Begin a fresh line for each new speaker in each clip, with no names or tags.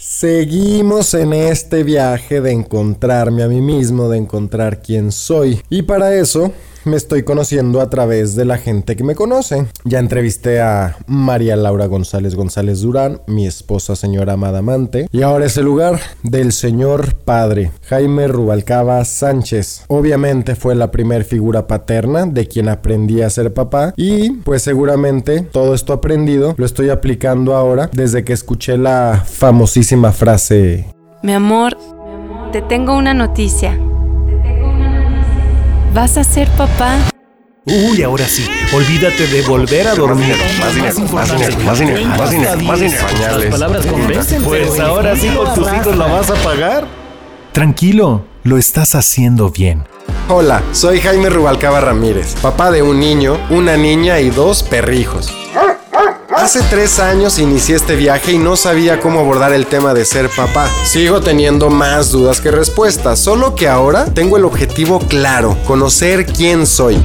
Seguimos en este viaje de encontrarme a mí mismo, de encontrar quién soy. Y para eso me estoy conociendo a través de la gente que me conoce. Ya entrevisté a María Laura González González Durán, mi esposa señora amada amante, y ahora es el lugar del señor padre, Jaime Rubalcaba Sánchez. Obviamente fue la primer figura paterna de quien aprendí a ser papá y pues seguramente todo esto aprendido lo estoy aplicando ahora desde que escuché la famosísima frase
Mi amor, te tengo una noticia. ¿Vas a ser papá?
Uy, ahora sí, olvídate de volver a dormir.
Más dinero, más dinero, más dinero, más dinero, más dinero.
Las palabras convencen,
Pues ahora sí con tus hijos la vas a pagar.
Tranquilo, lo estás haciendo bien.
Hola, soy Jaime Rubalcaba Ramírez, papá de un niño, una niña y dos perrijos. Hace tres años inicié este viaje y no sabía cómo abordar el tema de ser papá. Sigo teniendo más dudas que respuestas, solo que ahora tengo el objetivo claro, conocer quién soy.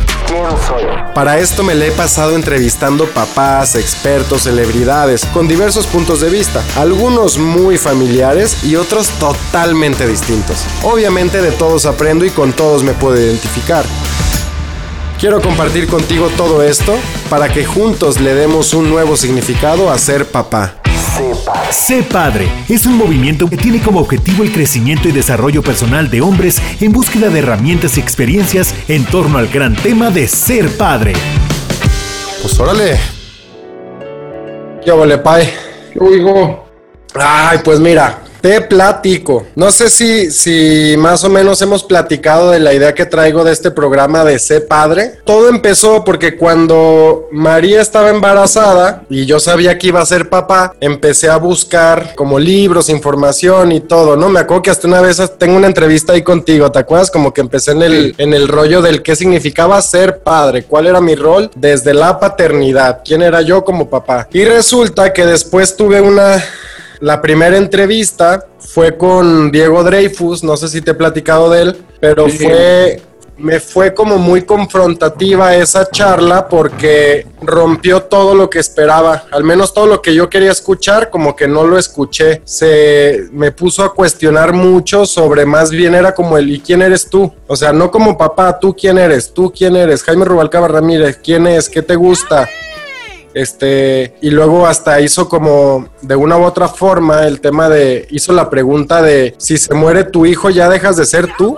Para esto me le he pasado entrevistando papás, expertos, celebridades, con diversos puntos de vista, algunos muy familiares y otros totalmente distintos. Obviamente de todos aprendo y con todos me puedo identificar. Quiero compartir contigo todo esto para que juntos le demos un nuevo significado a ser papá.
Sé Padre es un movimiento que tiene como objetivo el crecimiento y desarrollo personal de hombres en búsqueda de herramientas y experiencias en torno al gran tema de ser padre.
Pues órale. ¿Qué ole, pai?
¿Qué oigo?
Ay, pues mira, te platico. No sé si, si más o menos hemos platicado de la idea que traigo de este programa de Sé Padre. Todo empezó porque cuando María estaba embarazada y yo sabía que iba a ser papá, empecé a buscar como libros, información y todo, ¿no? Me acuerdo que hasta una vez tengo una entrevista ahí contigo, ¿te acuerdas? Como que empecé en el, en el rollo del qué significaba ser padre, cuál era mi rol desde la paternidad, quién era yo como papá. Y resulta que después tuve una la primera entrevista fue con Diego Dreyfus, no sé si te he platicado de él, pero
Sí.
fue me fue como muy confrontativa esa charla porque rompió todo lo que esperaba, al menos todo lo que yo quería escuchar, como que no lo escuché. Se me puso a cuestionar mucho sobre más bien era como el ¿y quién eres tú? O sea, no como papá, tú quién eres, tú quién eres, Jaime Rubalcaba Ramírez, ¿quién es? ¿Qué te gusta? Este, y luego hasta hizo como de una u otra forma el tema de, hizo la pregunta de si se muere tu hijo ya dejas de ser tú.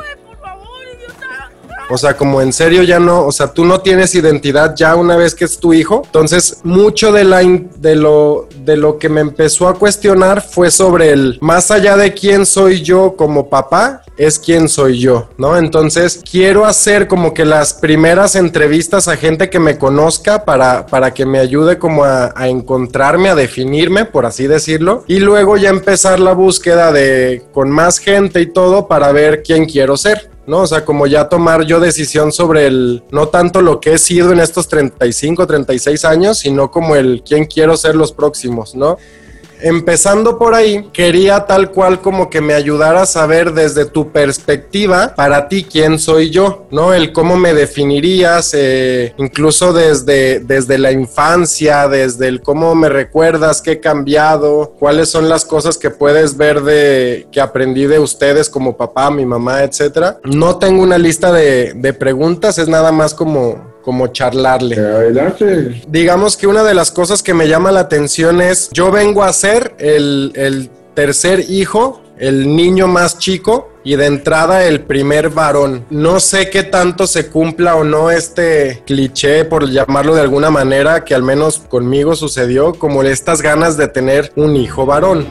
O sea, como en serio ya no, o sea, tú no tienes identidad ya una vez que es tu hijo. Entonces, mucho de la de lo de lo que me empezó a cuestionar fue sobre el más allá de quién soy yo como papá, es quién soy yo, ¿no? Entonces, quiero hacer como que las primeras entrevistas a gente que me conozca para, para que me ayude como a, a encontrarme, a definirme, por así decirlo, y luego ya empezar la búsqueda de con más gente y todo para ver quién quiero ser. ¿No? O sea, como ya tomar yo decisión sobre el, no tanto lo que he sido en estos 35, 36 años, sino como el quién quiero ser los próximos, ¿no? Empezando por ahí, quería tal cual como que me ayudara a saber desde tu perspectiva, para ti, quién soy yo, ¿no? El cómo me definirías, eh, incluso desde, desde la infancia, desde el cómo me recuerdas, qué he cambiado, cuáles son las cosas que puedes ver de que aprendí de ustedes como papá, mi mamá, etcétera. No tengo una lista de, de preguntas, es nada más como, como charlarle.
Adelante.
Digamos que una de las cosas que me llama la atención es, yo vengo a ser el, el tercer hijo, el niño más chico y de entrada el primer varón. No sé qué tanto se cumpla o no este cliché, por llamarlo de alguna manera, que al menos conmigo sucedió, como estas ganas de tener un hijo varón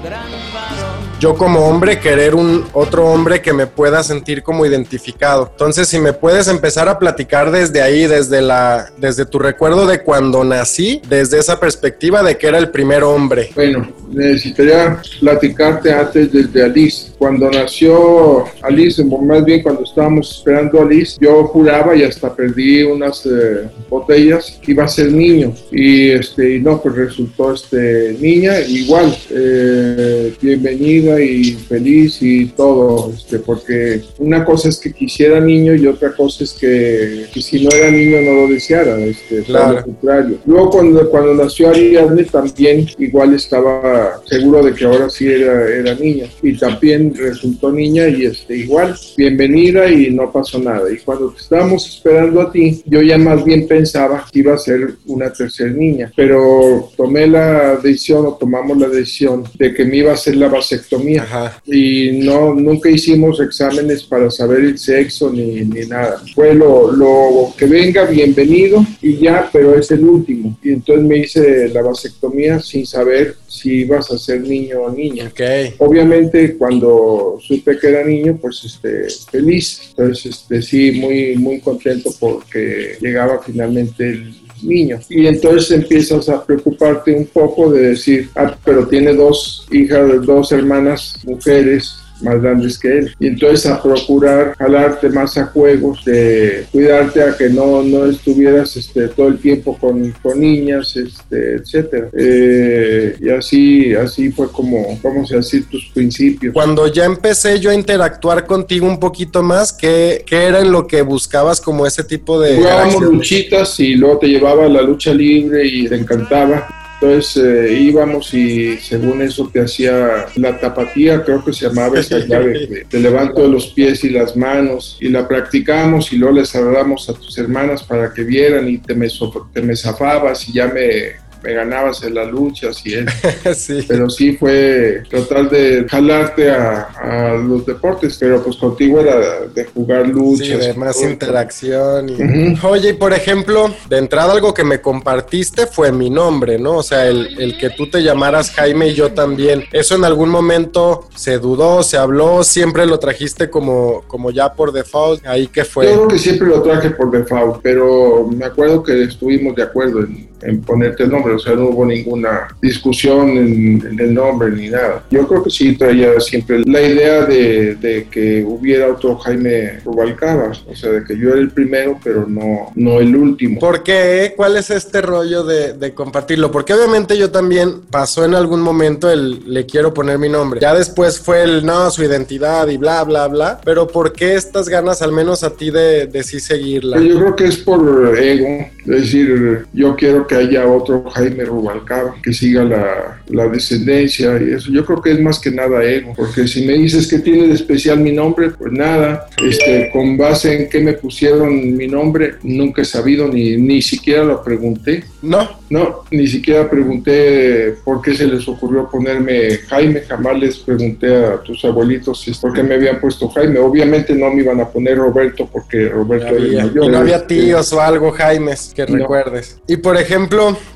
yo como hombre querer un otro hombre que me pueda sentir como identificado. Entonces, si me puedes empezar a platicar desde ahí, desde la desde tu recuerdo de cuando nací, desde esa perspectiva de que era el primer hombre.
Bueno, necesitaría platicarte antes desde Alice. Cuando nació Alice, más bien cuando estábamos esperando a Alice, yo juraba y hasta perdí unas eh, botellas que iba a ser niño. Y este, y no, pues resultó este, niña. Igual, eh, bienvenida contenta y feliz y todo, este, porque una cosa es que quisiera niño y otra cosa es que, que si no era niño no lo deseara, este,
Claro.
lo contrario. Luego cuando, cuando nació Ariadne también igual estaba seguro de que ahora sí era, era niña y también resultó niña y este, igual, bienvenida y no pasó nada. Y cuando te estábamos esperando a ti, yo ya más bien pensaba que iba a ser una tercera niña, pero tomé la decisión o tomamos la decisión de que me iba a hacer la vasectomía
Ajá.
y no nunca hicimos exámenes para saber el sexo ni, ni nada. Fue lo, lo que venga, bienvenido y ya, pero es el último. Y entonces me hice la vasectomía sin saber si ibas a ser niño o niña.
Ok.
Obviamente cuando supe que era niño, pues este, feliz. Entonces, este, sí, muy, muy contento porque llegaba finalmente el niño. Y entonces empiezas a preocuparte un poco de decir, ah, pero tiene dos hijas, dos hermanas mujeres más grandes que él. Y entonces a procurar jalarte más a juegos, de cuidarte a que no, no estuvieras este, todo el tiempo con, con niñas, este, etcétera. Eh, y así, así fue como, vamos a decir, tus principios.
Cuando ya empecé yo a interactuar contigo un poquito más, ¿qué, qué era en lo que buscabas como ese tipo de...
Jugábamos luchitas y luego te llevaba a la lucha libre y te encantaba. Entonces eh, íbamos y según eso te hacía la tapatía, creo que se llamaba esa llave, de- te levanto de los pies y las manos y la practicamos y luego les saludamos a tus hermanas para que vieran y te me, te me zafabas y ya me, me ganabas en las luchas y eso.
sí.
Pero sí fue tratar de jalarte a, a los deportes, pero pues contigo era de jugar
Sí,
luchas.
de más
todo.
interacción. y-. Oye, y por ejemplo, de entrada algo que me compartiste fue mi nombre, ¿no? O sea, el, el que tú te llamaras Jaime y yo también. ¿Eso en algún momento se dudó, se habló, siempre lo trajiste como, como ya por default? ¿Ahí qué fue?
Yo creo que siempre lo traje por default, pero me acuerdo que estuvimos de acuerdo en, en ponerte el nombre, o sea, no hubo ninguna discusión en, en el nombre ni nada. Yo creo que sí traía siempre la idea de, de que hubiera otro Jaime Rubalcaba, o sea, de que yo era el primero, pero no, no el último.
¿Por qué? ¿Cuál es este rollo de, de compartirlo? Porque obviamente yo también pasó en algún momento el le quiero poner mi nombre. Ya después fue el no, su identidad y bla, bla, bla. Pero ¿por qué estas ganas, al menos a ti, de, de sí seguirla?
Yo creo que es por ego, es decir, yo quiero que haya otro Jaime Rubalcaba, que siga la, la descendencia y eso. Yo creo que es más que nada ego, porque si me dices que tiene de especial mi nombre, pues nada, este, con base en qué me pusieron mi nombre, nunca he sabido, ni, ni siquiera lo pregunté.
No,
No, ni siquiera pregunté por qué se les ocurrió ponerme Jaime, jamás les pregunté a tus abuelitos por qué me habían puesto Jaime. Obviamente no me iban a poner Roberto porque Roberto
no
era
había,
mayor.
y no había tíos o algo, Jaimes, que
No.
recuerdes. Y por ejemplo,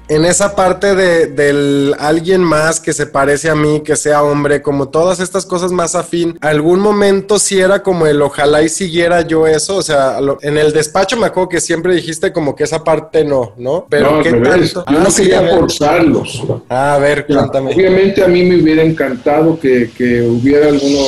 en esa parte de, del alguien más que se parece a mí, que sea hombre, como todas estas cosas más afín, algún momento sí era como el ojalá y siguiera yo eso, o sea, lo- en el despacho me acuerdo que siempre dijiste como que esa parte no, ¿no? Pero
no,
qué tanto.
Yo
Ah,
no quería forzarlos.
Ah, a ver, cuéntame.
Obviamente a mí me hubiera encantado que, que hubiera alguno,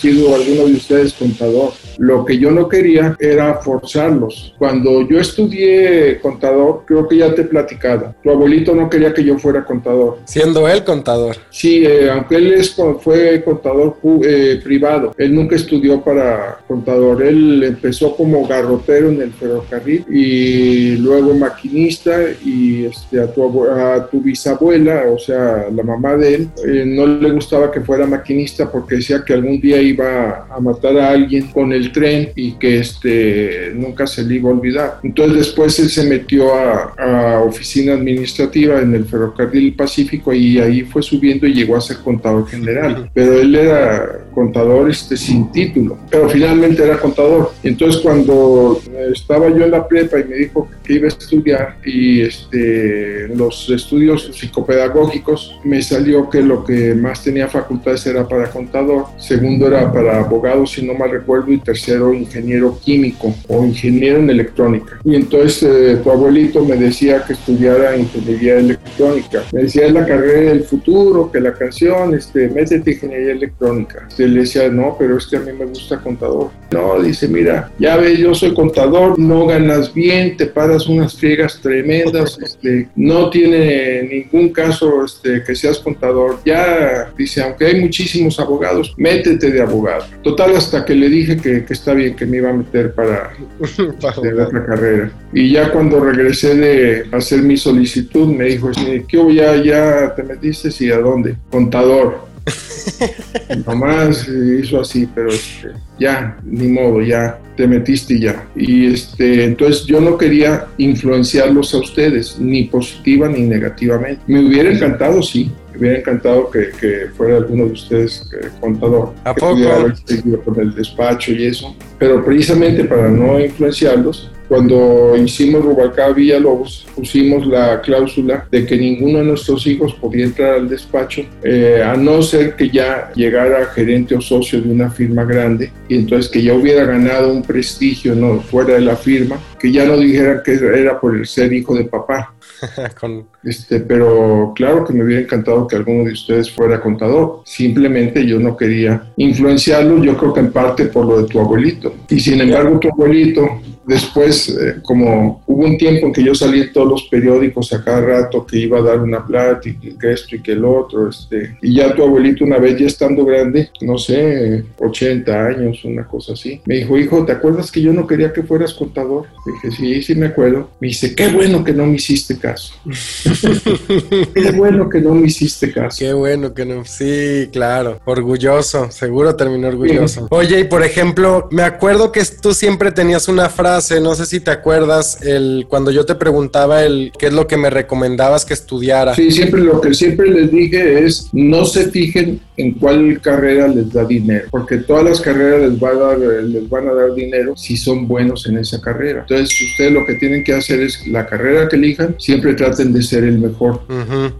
sido alguno de ustedes contador. Lo que yo no quería era forzarlos. Cuando yo estudié contador, creo que ya te he platicado. Tu abuelito no quería que yo fuera contador.
Siendo él contador.
Sí, eh, aunque él es, fue contador eh, privado, él nunca estudió para contador. Él empezó como garrotero en el ferrocarril y luego maquinista y este, a, tu, a tu bisabuela, o sea, la mamá de él, eh, no le gustaba que fuera maquinista porque decía que algún día iba a matar a alguien con el tren y que este, nunca se le iba a olvidar. Entonces después él se metió a, a oficina administrativa en el ferrocarril Pacífico y ahí fue subiendo y llegó a ser contador general. Pero él era contador este, sin título, pero finalmente era contador. Entonces cuando estaba yo en la prepa y me dijo que iba a estudiar y este, los estudios psicopedagógicos, me salió que lo que más tenía facultades era para contador, segundo era para abogado, si no mal recuerdo, y tercero tercero ingeniero químico o ingeniero en electrónica. Y entonces eh, tu abuelito me decía que estudiara ingeniería electrónica. Me decía, es la carrera del futuro, que la canción, este, métete ingeniería electrónica. Y le decía, no, pero es que a mí me gusta contador. No, dice, mira, ya ves, yo soy contador, no ganas bien, te paras unas friegas tremendas, este, no tiene ningún caso este, que seas contador. Ya, dice, aunque hay muchísimos abogados, métete de abogado. Total, hasta que le dije que, que está bien, que me iba a meter para, para otra carrera. Y ya cuando regresé de hacer mi solicitud, me dijo, ¿qué ya, ya te metiste? ¿Y a dónde? Contador. Nomás hizo así, pero este, ya, ni modo, ya te metiste ya. Y este, entonces yo no quería influenciarlos a ustedes, ni positiva ni negativamente. Me hubiera encantado, sí, me hubiera encantado que, que fuera alguno de ustedes eh, contador.
¿A
que
poco?
pudiera haber seguido con el despacho y eso. Pero precisamente para no influenciarlos, cuando hicimos Rubalcaba Villalobos, pusimos la cláusula de que ninguno de nuestros hijos podía entrar al despacho, eh, a no ser que ya llegara gerente o socio de una firma grande y entonces que ya hubiera ganado un prestigio no fuera de la firma, que ya no dijeran que era por el ser hijo de papá.
Con-
Este, pero claro que me hubiera encantado que alguno de ustedes fuera contador. Simplemente yo no quería influenciarlo, yo creo que en parte por lo de tu abuelito. Y sin embargo, tu abuelito, después, eh, como hubo un tiempo en que yo salí en todos los periódicos a cada rato que iba a dar una plática y que esto y que el otro, este, y ya tu abuelito una vez ya estando grande, no sé, 80 años, una cosa así, me dijo, hijo, ¿te acuerdas que yo no quería que fueras contador? Dije, sí, sí me acuerdo. Me dice, qué bueno que no me hiciste caso. Qué bueno que no me hiciste caso.
Qué bueno que no. Sí, claro. Orgulloso. Seguro terminó orgulloso. Oye, y por ejemplo, me acuerdo que tú siempre tenías una frase, no sé si te acuerdas, el cuando yo te preguntaba el qué es lo que me recomendabas que estudiara.
Sí, siempre lo que siempre les dije es no se fijen en cuál carrera les da dinero, porque todas las carreras les, va a dar, les van a dar dinero si son buenos en esa carrera. Entonces, ustedes lo que tienen que hacer es la carrera que elijan, siempre traten de ser el mejor.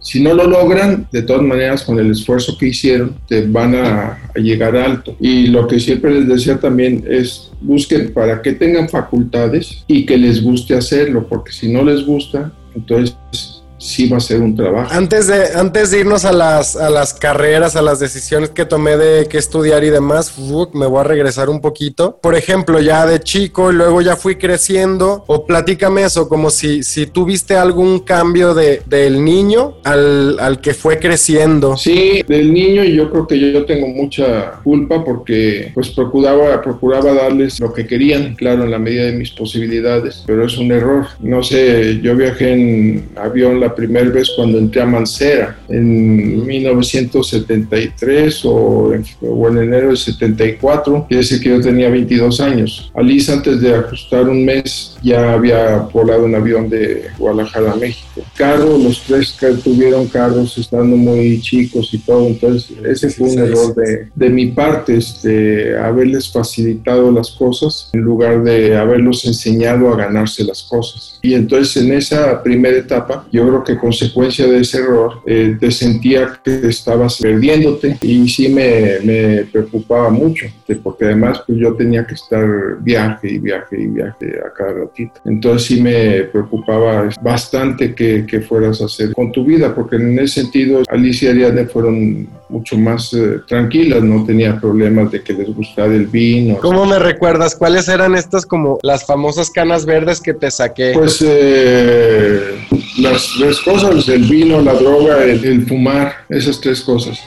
Si no lo logran, de todas maneras, con el esfuerzo que hicieron, te van a, a llegar alto. Y lo que siempre les decía también es busquen para que tengan facultades y que les guste hacerlo, porque si no les gusta, entonces sí va a ser un trabajo.
Antes de, antes de irnos a las, a las carreras, a las decisiones que tomé de qué estudiar y demás, uf, me voy a regresar un poquito. Por ejemplo, ya de chico y luego ya fui creciendo, o platícame eso, como si, si tuviste algún cambio de, del niño al, al que fue creciendo.
Sí, del niño y yo creo que yo tengo mucha culpa porque pues procuraba, procuraba darles lo que querían, claro, en la medida de mis posibilidades, pero es un error. No sé, yo viajé en avión la primera vez cuando entré a Mancera en 1973 o en, o en enero de 74, quiere decir que yo tenía 22 años. Alice antes de ajustar un mes ya había volado un avión de Guadalajara a México. Carro, los tres que tuvieron carros estando muy chicos y todo, entonces ese fue un error de, de mi parte, este, haberles facilitado las cosas en lugar de haberlos enseñado a ganarse las cosas. Y entonces en esa primera etapa, yo creo que consecuencia de ese error, eh, te sentía que estabas perdiéndote y sí me, me preocupaba mucho, porque además pues yo tenía que estar viaje y viaje y viaje a cada ratito. Entonces sí me preocupaba bastante que, que fueras a hacer con tu vida, porque en ese sentido Alicia y Ariadne fueron mucho más eh, tranquilas, no tenía problemas de que les gustara el vino.
¿Cómo me recuerdas? ¿Cuáles eran estas como las famosas canas verdes que te saqué?
Pues eh, las tres cosas, el vino, la droga, el, el fumar, esas tres cosas.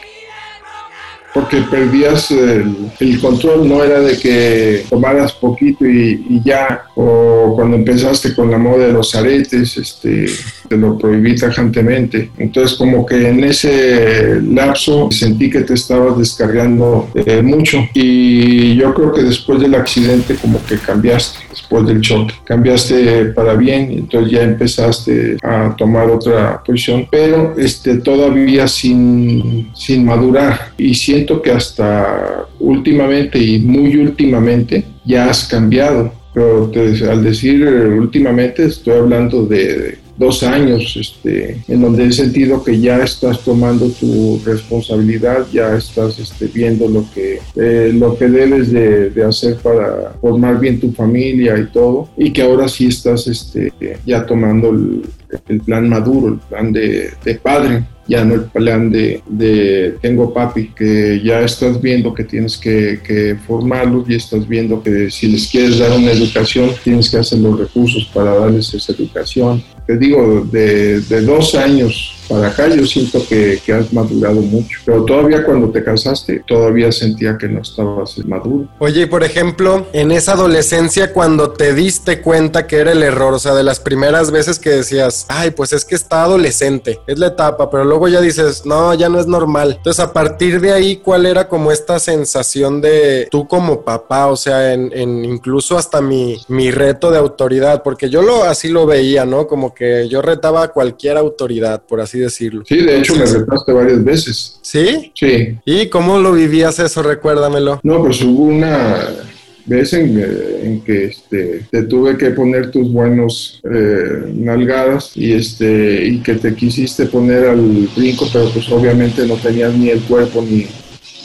Porque perdías el, el control, no era de que tomaras poquito y, y ya, o cuando empezaste con la moda de los aretes, este, te lo prohibí tajantemente. Entonces como que en ese lapso sentí que te estabas descargando eh, mucho. Y yo creo que después del accidente como que cambiaste, después del choque, cambiaste para bien entonces ya empezaste a tomar otra posición, pero este, todavía sin, sin madurar. Y siento que hasta últimamente y muy últimamente ya has cambiado. Pero te- al decir eh, últimamente estoy hablando de, dos años, este, en donde he sentido que ya estás tomando tu responsabilidad, ya estás este, viendo lo que, eh, lo que debes de, de, hacer para formar bien tu familia y todo, y que ahora sí estás este, ya tomando el, el plan maduro, el plan de, de padre ya no el plan de, de, tengo papi, que ya estás viendo que tienes que, formarlos y estás viendo que si les quieres dar una educación, tienes que hacer los recursos para darles esa educación. Te digo, de, de dos años para acá yo siento que, que, has madurado mucho, pero todavía cuando te casaste, todavía sentía que no estabas maduro.
Oye, y por ejemplo, en esa adolescencia cuando te diste cuenta que era el error, o sea, de las primeras veces que decías, ay, pues es que está adolescente, es la etapa, pero luego ya dices, no, ya no es normal. Entonces, a partir de ahí, ¿cuál era como esta sensación de tú como papá, o sea, en, en incluso hasta mi, mi reto de autoridad, porque yo lo así lo veía, ¿no? Como que yo retaba a cualquier autoridad, por así decirlo.
Sí, de hecho Entonces, me retaste varias veces.
¿Sí?
Sí.
¿Y cómo lo vivías eso? Recuérdamelo.
No, pues hubo una vez en, en que este, te tuve que poner tus buenos eh, nalgadas y, este, y que te quisiste poner al brinco, pero pues obviamente no tenías ni el cuerpo ni,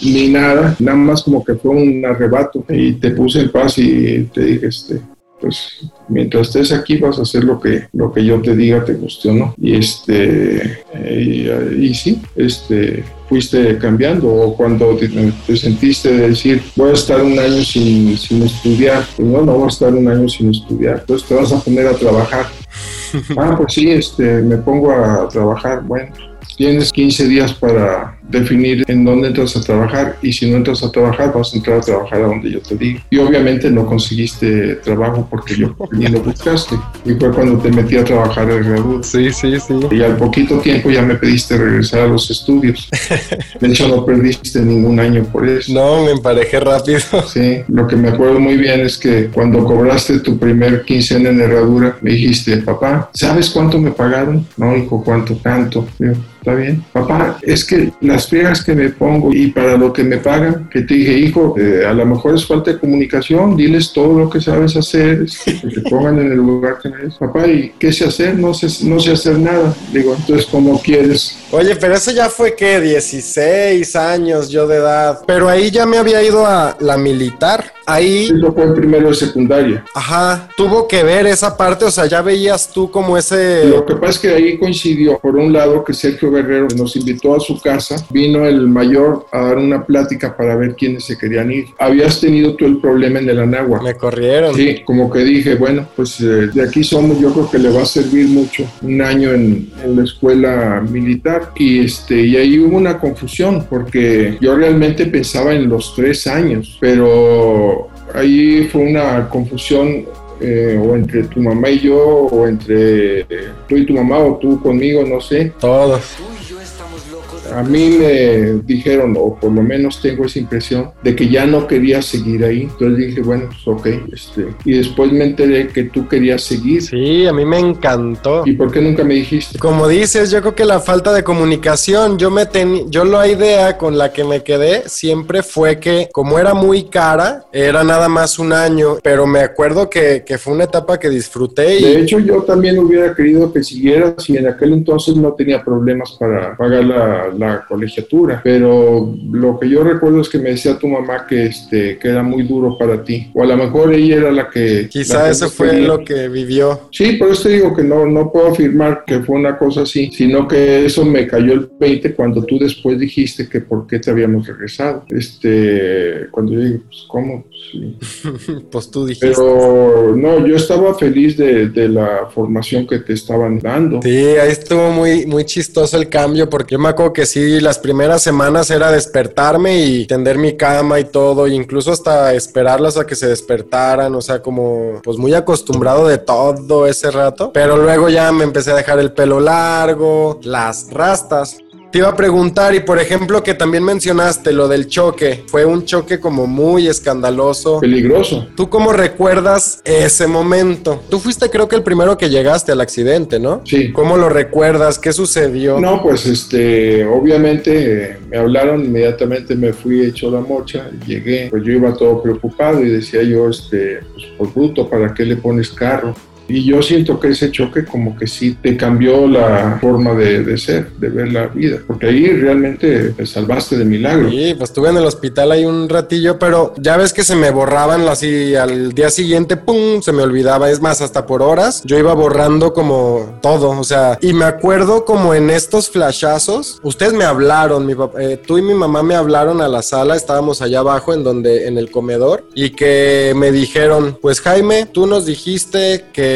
ni nada, nada más como que fue un arrebato y te puse en paz y te dije, este, pues mientras estés aquí vas a hacer lo que, lo que yo te diga, te guste o no. Y este, y, y sí, este, fuiste cambiando o cuando te, te, sentiste de decir voy a estar un año sin, sin estudiar, pues no, no voy a estar un año sin estudiar, entonces te vas a poner a trabajar. ah, pues sí, este, me pongo a trabajar, bueno, tienes 15 días para definir en dónde entras a trabajar y si no entras a trabajar vas a entrar a trabajar a donde yo te diga. Y obviamente no conseguiste trabajo porque yo ni lo buscaste y fue cuando te metí a trabajar en Readur.
Sí, sí, sí.
Y al poquito tiempo ya me pediste regresar a los estudios. De hecho no perdiste ningún año por eso.
No, me emparejé rápido.
Sí, lo que me acuerdo muy bien es que cuando cobraste tu primer quincena en herradura me dijiste, papá, ¿sabes cuánto me pagaron? No, hijo, ¿cuánto? Tanto. Yo, está bien. Papá, es que las friegas que me pongo y para lo que me pagan, que te dije, hijo, eh, a lo mejor es falta de comunicación, diles todo lo que sabes hacer, que te pongan en el lugar que me Papá, ¿y qué sé hacer? No sé, no sé hacer nada. Digo, entonces, ¿cómo quieres?
Oye, pero eso ya fue que 16 años yo de edad. Pero ahí ya me había ido a la militar. Ahí.
Eso fue en primero de secundaria.
Ajá. Tuvo que ver esa parte, o sea, ya veías tú como ese.
Lo que pasa es que ahí coincidió, por un lado, que Sergio Guerrero nos invitó a su casa. Vino el mayor a dar una plática para ver quiénes se querían ir. Habías tenido tú el problema en el Anagua.
Me corrieron.
Sí, como que dije, bueno, pues eh, de aquí somos, yo creo que le va a servir mucho un año en, en la escuela militar. Y, este, y ahí hubo una confusión, porque yo realmente pensaba en los tres años, pero ahí fue una confusión eh, o entre tu mamá y yo, o entre eh, tú y tu mamá, o tú conmigo, no sé.
Todos.
A mí me dijeron, o por lo menos tengo esa impresión, de que ya no quería seguir ahí. Entonces dije, bueno, pues ok. Este, y después me enteré que tú querías seguir.
Sí, a mí me encantó.
¿Y por qué nunca me dijiste?
Como dices, yo creo que la falta de comunicación, yo me ten... yo la idea con la que me quedé siempre fue que como era muy cara, era nada más un año, pero me acuerdo que, que fue una etapa que disfruté. Y...
De hecho, yo también hubiera querido que siguieras y en aquel entonces no tenía problemas para pagar la, la colegiatura, pero lo que yo recuerdo es que me decía tu mamá que, este, que era muy duro para ti, o a lo mejor ella era la que...
Quizá
la
eso fue
tenía.
lo que vivió.
Sí, por eso te digo que no, no puedo afirmar que fue una cosa así, sino que eso me cayó el 20 cuando tú después dijiste que por qué te habíamos regresado. Este, cuando yo digo, pues, ¿cómo? Sí.
pues tú dijiste.
Pero no, yo estaba feliz de, de, la formación que te estaban dando.
Sí, ahí estuvo muy, muy chistoso el cambio, porque yo me acuerdo que sí, las primeras semanas era despertarme y tender mi cama y todo, e incluso hasta esperarlas a que se despertaran, o sea, como pues muy acostumbrado de todo ese rato. Pero luego ya me empecé a dejar el pelo largo, las rastas. Te iba a preguntar, y por ejemplo, que también mencionaste lo del choque. Fue un choque como muy escandaloso.
Peligroso.
¿Tú cómo recuerdas ese momento? Tú fuiste, creo que el primero que llegaste al accidente, ¿no?
Sí.
¿Cómo lo recuerdas? ¿Qué sucedió?
No, pues este, obviamente me hablaron, inmediatamente me fui hecho la mocha, llegué, pues yo iba todo preocupado y decía yo, este, pues por bruto, ¿para qué le pones carro? Y yo siento que ese choque como que sí te cambió la forma de, de ser, de ver la vida, porque ahí realmente te salvaste de milagro.
Sí, pues estuve en el hospital ahí un ratillo, pero ya ves que se me borraban así al día siguiente, ¡pum! Se me olvidaba, es más, hasta por horas, yo iba borrando como todo, o sea, y me acuerdo como en estos flashazos, ustedes me hablaron, mi papá, eh, tú y mi mamá me hablaron a la sala, estábamos allá abajo en donde, en el comedor, y que me dijeron, pues Jaime, tú nos dijiste que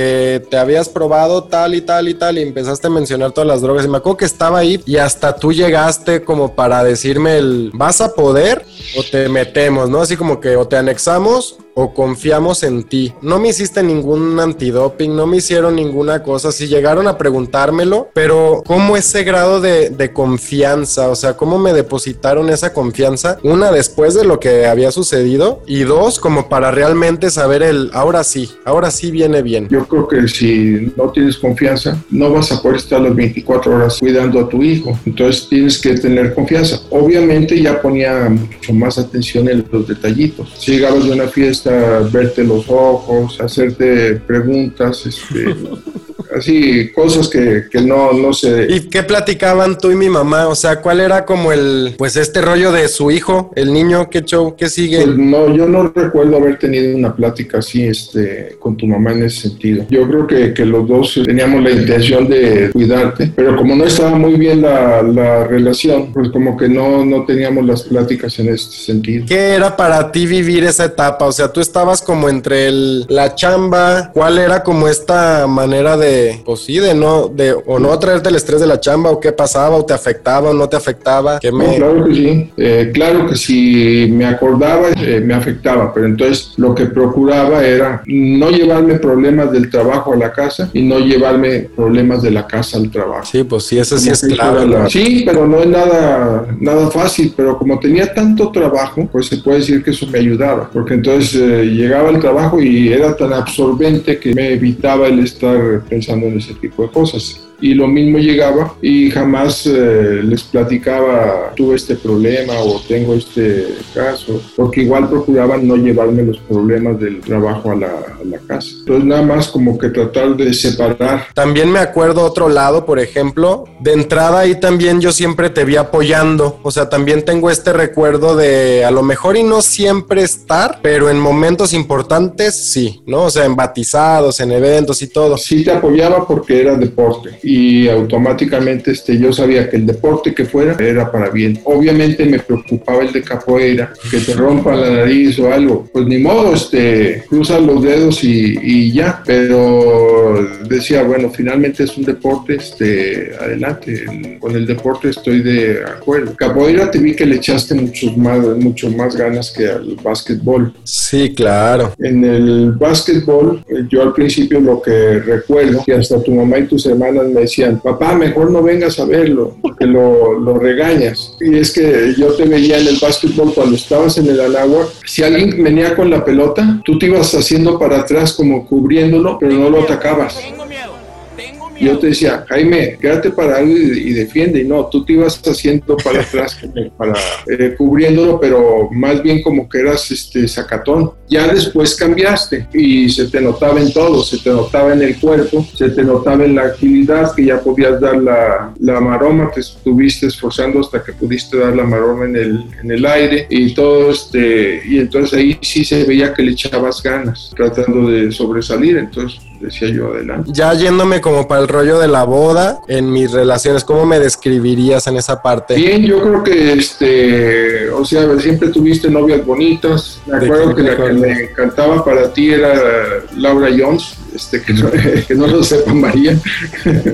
te habías probado tal y tal y tal, y empezaste a mencionar todas las drogas, y me acuerdo que estaba ahí, y hasta tú llegaste como para decirme el, ¿vas a poder o te metemos, no? Así como que o te anexamos o confiamos en ti. No me hiciste ningún antidoping, no me hicieron ninguna cosa, si llegaron a preguntármelo, pero ¿cómo ese grado de, de, confianza? O sea, ¿cómo me depositaron esa confianza? Una, después de lo que había sucedido y dos, como para realmente saber el, ahora sí, ahora sí viene bien.
Yo creo que si no tienes confianza, no vas a poder estar las 24 horas cuidando a tu hijo, entonces tienes que tener confianza. Obviamente ya ponía mucho más atención en los detallitos. Si llegabas de una fiesta, verte los ojos, hacerte preguntas, este, así, cosas que, que, no, no sé.
¿Y qué platicaban tú y mi mamá? O sea, ¿cuál era como el, pues este rollo de su hijo, el niño, qué show, qué sigue?
Pues no, yo no recuerdo haber tenido una plática así, este, con tu mamá en ese sentido. Yo creo que, que los dos teníamos la intención de cuidarte, pero como no estaba muy bien la, la relación, pues como que no, no teníamos las pláticas en este sentido.
¿Qué era para ti vivir esa etapa? O sea, tú estabas como entre el, la chamba, ¿cuál era como esta manera de, pues sí, de no, de o no traerte el estrés de la chamba, o qué pasaba, o te afectaba, o no te afectaba? ¿Qué me...
No, claro que sí, eh, claro que si me acordaba, eh, me afectaba, pero entonces lo que procuraba era no llevarme problemas del trabajo a la casa y no llevarme problemas de la casa al trabajo.
Sí, pues sí, eso sí es claro.
La... Sí, pero no es nada, nada fácil, pero como tenía tanto trabajo, pues se puede decir que eso me ayudaba, porque entonces eh, llegaba al trabajo y era tan absorbente que me evitaba el estar pensando en ese tipo de cosas y lo mismo llegaba y jamás eh, les platicaba tuve este problema o tengo este caso porque igual procuraban no llevarme los problemas del trabajo a la, a la, casa. Entonces nada más como que tratar de separar.
También me acuerdo otro lado por ejemplo de entrada ahí también yo siempre te vi apoyando o sea también tengo este recuerdo de a lo mejor y no siempre estar pero en momentos importantes sí no o sea en batizados en eventos y todo.
Sí te apoyaba porque era deporte y automáticamente este, yo sabía que el deporte que fuera era para bien. Obviamente me preocupaba el de capoeira, que te rompa la nariz o algo. Pues ni modo, este, cruzan los dedos y, y ya. Pero decía, bueno, finalmente es un deporte, este, adelante. El, con el deporte estoy de acuerdo. Capoeira te vi que le echaste muchos más, mucho más ganas que al básquetbol.
Sí, claro.
En el básquetbol, yo al principio lo que recuerdo, que hasta tu mamá y tus hermanas me decían, papá, mejor no vengas a verlo, porque lo, lo, regañas. Y es que yo te veía en el básquetbol cuando estabas en el Anáhuac, si alguien venía con la pelota, tú te ibas haciendo para atrás como cubriéndolo, pero no lo atacabas. Yo te decía, Jaime, quédate parado y, y, defiende. Y no, tú te ibas haciendo para atrás, para, eh, cubriéndolo, pero más bien como que eras este, sacatón. Ya después cambiaste y se te notaba en todo, se te notaba en el cuerpo, se te notaba en la agilidad, que ya podías dar la, la maroma, te estuviste esforzando hasta que pudiste dar la maroma en el, en el aire y todo este, y entonces ahí sí se veía que le echabas ganas, tratando de sobresalir. Entonces, decía yo adelante.
Ya yéndome como para el rollo de la boda, en mis relaciones, ¿cómo me describirías en esa parte?
Bien, yo creo que, este, o sea, siempre tuviste novias bonitas. Me acuerdo que la que me encantaba para ti era Laura Jones, este, que, no, que no lo sepa María.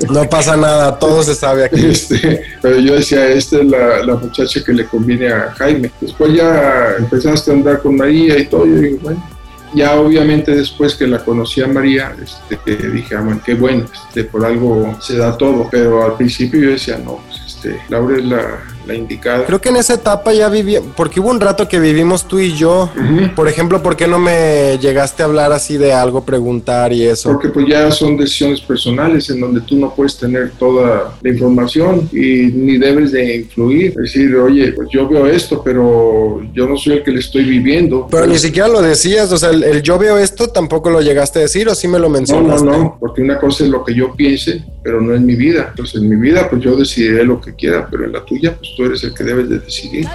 No pasa nada, todo se sabe aquí.
Este, pero yo decía, esta es la, la, muchacha que le conviene a Jaime. Después ya empezaste a andar con María y todo, digo, bueno ya obviamente después que la conocí a María, este, dije, ah, man, qué bueno, este, por algo se da todo, pero al principio yo decía, no, pues este, Laura es la, la indicada.
Creo que en esa etapa ya viví, porque hubo un rato que vivimos tú y yo. Por ejemplo, ¿por qué no me llegaste a hablar así de algo, preguntar y eso?
Porque pues ya son decisiones personales en donde tú no puedes tener toda la información y ni debes de influir. Es decir, oye, pues yo veo esto, pero yo no soy el que le estoy viviendo.
Pero ni siquiera lo decías, o sea, el, el yo veo esto tampoco lo llegaste a decir o sí me lo
No, no,
mencionaste.
no, porque una cosa es lo que yo piense, pero no es mi vida. Entonces, en mi vida, pues yo decidiré lo que quiera, pero en la tuya, pues tú eres el que debes de decidir.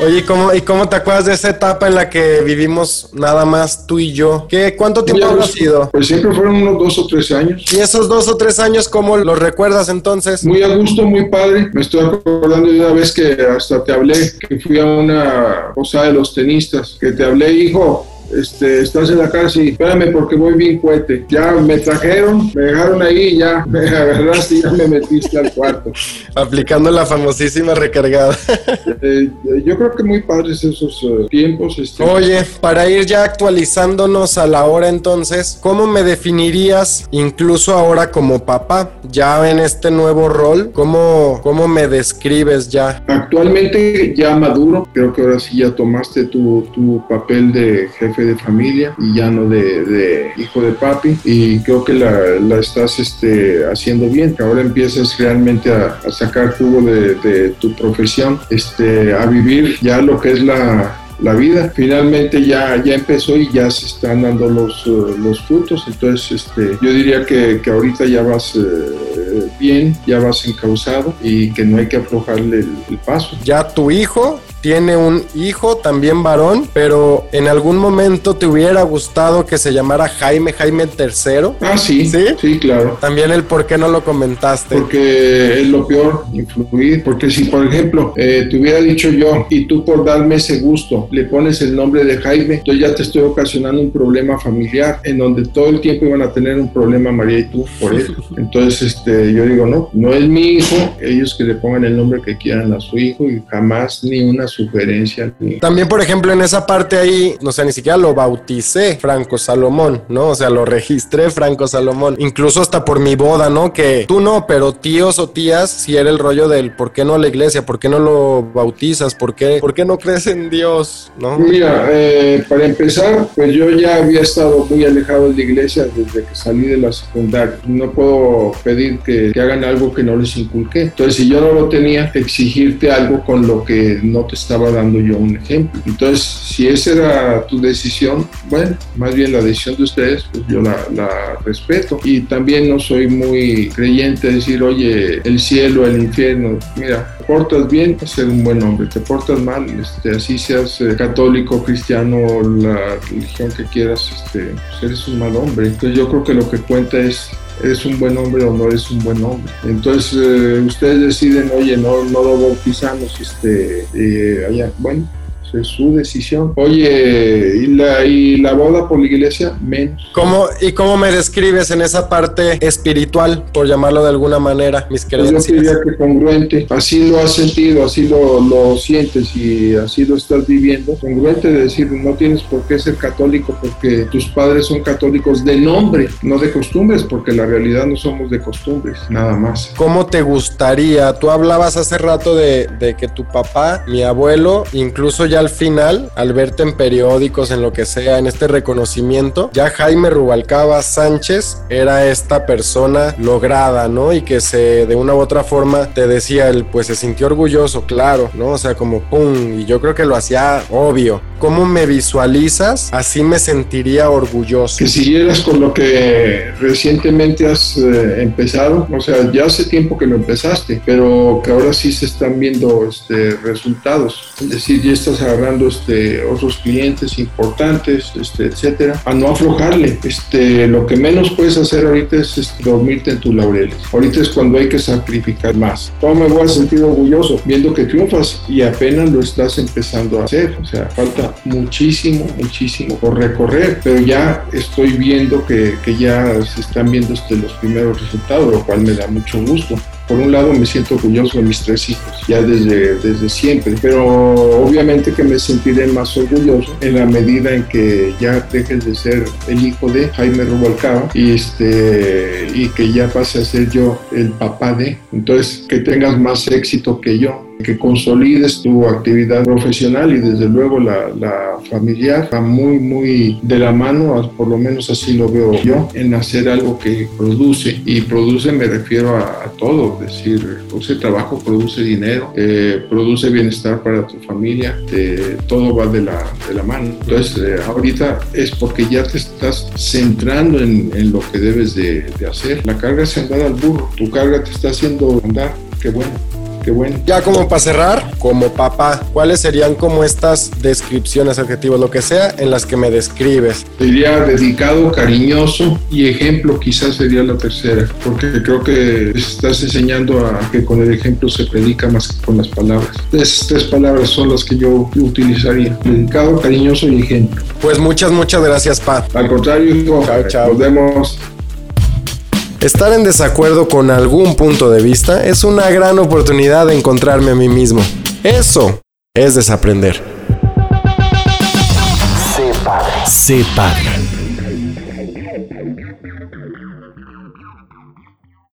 Oye, ¿y cómo, ¿y cómo te acuerdas de esa etapa en la que vivimos nada más tú y yo? ¿Qué, ¿Cuánto tiempo habrá
pues,
sido?
Pues siempre fueron unos dos o tres años.
Y esos dos o tres años, ¿cómo los recuerdas entonces?
Muy a gusto, muy padre. Me estoy acordando de una vez que hasta te hablé, que fui a una posada de los tenistas, que te hablé, hijo. Este, estás en la cárcel, espérame porque voy bien cohete. Ya me trajeron, me dejaron ahí, ya me agarraste y ya me metiste al cuarto.
Aplicando la famosísima recargada.
Eh, yo creo que muy padres esos eh, tiempos. Este,
Oye, para ir ya actualizándonos a la hora entonces, ¿cómo me definirías incluso ahora como papá? Ya en este nuevo rol, ¿cómo, cómo me describes ya?
Actualmente ya maduro, creo que ahora sí ya tomaste tu, tu papel de jefe de familia y ya no de, de hijo de papi y creo que la, la estás este, haciendo bien, que ahora empiezas realmente a, a sacar jugo de, de tu profesión, este, a vivir ya lo que es la, la vida. Finalmente ya, ya empezó y ya se están dando los, eh, los frutos. Entonces, este, yo diría que, que ahorita ya vas eh, bien, ya vas encauzado y que no hay que aflojarle el, el paso.
Ya tu hijo tiene un hijo también varón, pero en algún momento te hubiera gustado que se llamara Jaime, Jaime III.
Ah, sí,
¿Sí?
sí, claro.
También el por qué no lo comentaste.
Porque es lo peor, influir. Porque si, por ejemplo, eh, te hubiera dicho yo y tú por darme ese gusto le pones el nombre de Jaime, entonces ya te estoy ocasionando un problema familiar en donde todo el tiempo iban a tener un problema María y tú por eso. Entonces, este, yo digo, no, no es mi hijo, ellos que le pongan el nombre que quieran a su hijo y jamás ni una sugerencia.
También, por ejemplo, en esa parte ahí, no sé, ni siquiera lo bauticé Franco Salomón, ¿no? O sea, lo registré Franco Salomón. Incluso hasta por mi boda, ¿no? Que tú no, pero tíos o tías, si era el rollo del por qué no a la iglesia, por qué no lo bautizas, por qué, por qué no crees en Dios, ¿no?
Mira, eh, para empezar, pues yo ya había estado muy alejado de la iglesia desde que salí de la secundaria. No puedo pedir que, que hagan algo que no les inculqué. Entonces, si yo no lo tenía, exigirte algo con lo que no te estaba dando yo un ejemplo. Entonces, si esa era tu decisión, bueno, más bien la decisión de ustedes, pues yo la, respeto. Y también no soy muy creyente de decir, oye, el cielo, el infierno. Mira, te portas bien, ser un buen hombre. Te portas mal, este, así seas eh, católico, cristiano, la religión que quieras, este, pues eres un mal hombre. Entonces, yo creo que lo que cuenta es eres un buen hombre o no eres un buen hombre. Entonces eh, ustedes deciden, oye, no, no lo bautizamos, este, eh, allá, bueno, es su decisión. Oye, ¿y la, ¿y la boda por la iglesia? Menos.
¿Cómo, ¿Y cómo me describes en esa parte espiritual, por llamarlo de alguna manera, mis
Pues yo diría que congruente, así lo has sentido, así lo, lo sientes y así lo estás viviendo. Congruente de decir, no tienes por qué ser católico porque tus padres son católicos de nombre, no de costumbres, porque la realidad no somos de costumbres, nada más.
¿Cómo te gustaría? Tú hablabas hace rato de, de que tu papá, mi abuelo, incluso ya al final, al verte en periódicos, en lo que sea, en este reconocimiento, ya Jaime Rubalcaba Sánchez era esta persona lograda, ¿no? Y que se, de una u otra forma, te decía, él pues se sintió orgulloso, claro, ¿no? O sea, como pum, y yo creo que lo hacía obvio. ¿Cómo me visualizas? Así me sentiría orgulloso.
Que siguieras con lo que recientemente has eh, empezado, o sea, ya hace tiempo que lo empezaste, pero que ahora sí se están viendo este, resultados. Es decir, ya estás agarrando este, otros clientes importantes, este, etcétera, a no aflojarle. Este, lo que menos puedes hacer ahorita es este, dormirte en tus laureles. Ahorita es cuando hay que sacrificar más. ¿Cómo me voy a sentir orgulloso viendo que triunfas y apenas lo estás empezando a hacer? O sea, falta muchísimo, muchísimo por recorrer, pero ya estoy viendo que, que ya se están viendo este, los primeros resultados, lo cual me da mucho gusto. Por un lado me siento orgulloso de mis tres hijos, ya desde, desde siempre, pero obviamente que me sentiré más orgulloso en la medida en que ya dejes de ser el hijo de Jaime Rubalcaba y, este, y que ya pase a ser yo el papá de. Entonces, que tengas más éxito que yo que consolides tu actividad profesional y desde luego la, familiar va muy, muy de la mano, por lo menos así lo veo yo, en hacer algo que produce. Y produce me refiero a, todo, decir, produce trabajo, produce dinero, eh, produce bienestar para tu familia, todo va de la, de la mano. Entonces, eh, ahorita es porque ya te estás centrando en, en lo que debes de, de hacer. La carga se anda al burro, tu carga te está haciendo andar, qué bueno bueno.
Ya como para cerrar, como papá, ¿cuáles serían como estas descripciones, adjetivos, lo que sea, en las que me describes?
Diría dedicado, cariñoso y ejemplo quizás sería la tercera, porque creo que estás enseñando a que con el ejemplo se predica más que con las palabras. Esas tres palabras son las que yo utilizaría. Dedicado, cariñoso y ejemplo.
Pues muchas, muchas gracias, Pa.
Al contrario, hijo. Chao, chao. Nos vemos.
Estar en desacuerdo con algún punto de vista es una gran oportunidad de encontrarme a mí mismo. Eso es desaprender.
Sé padre. Padre.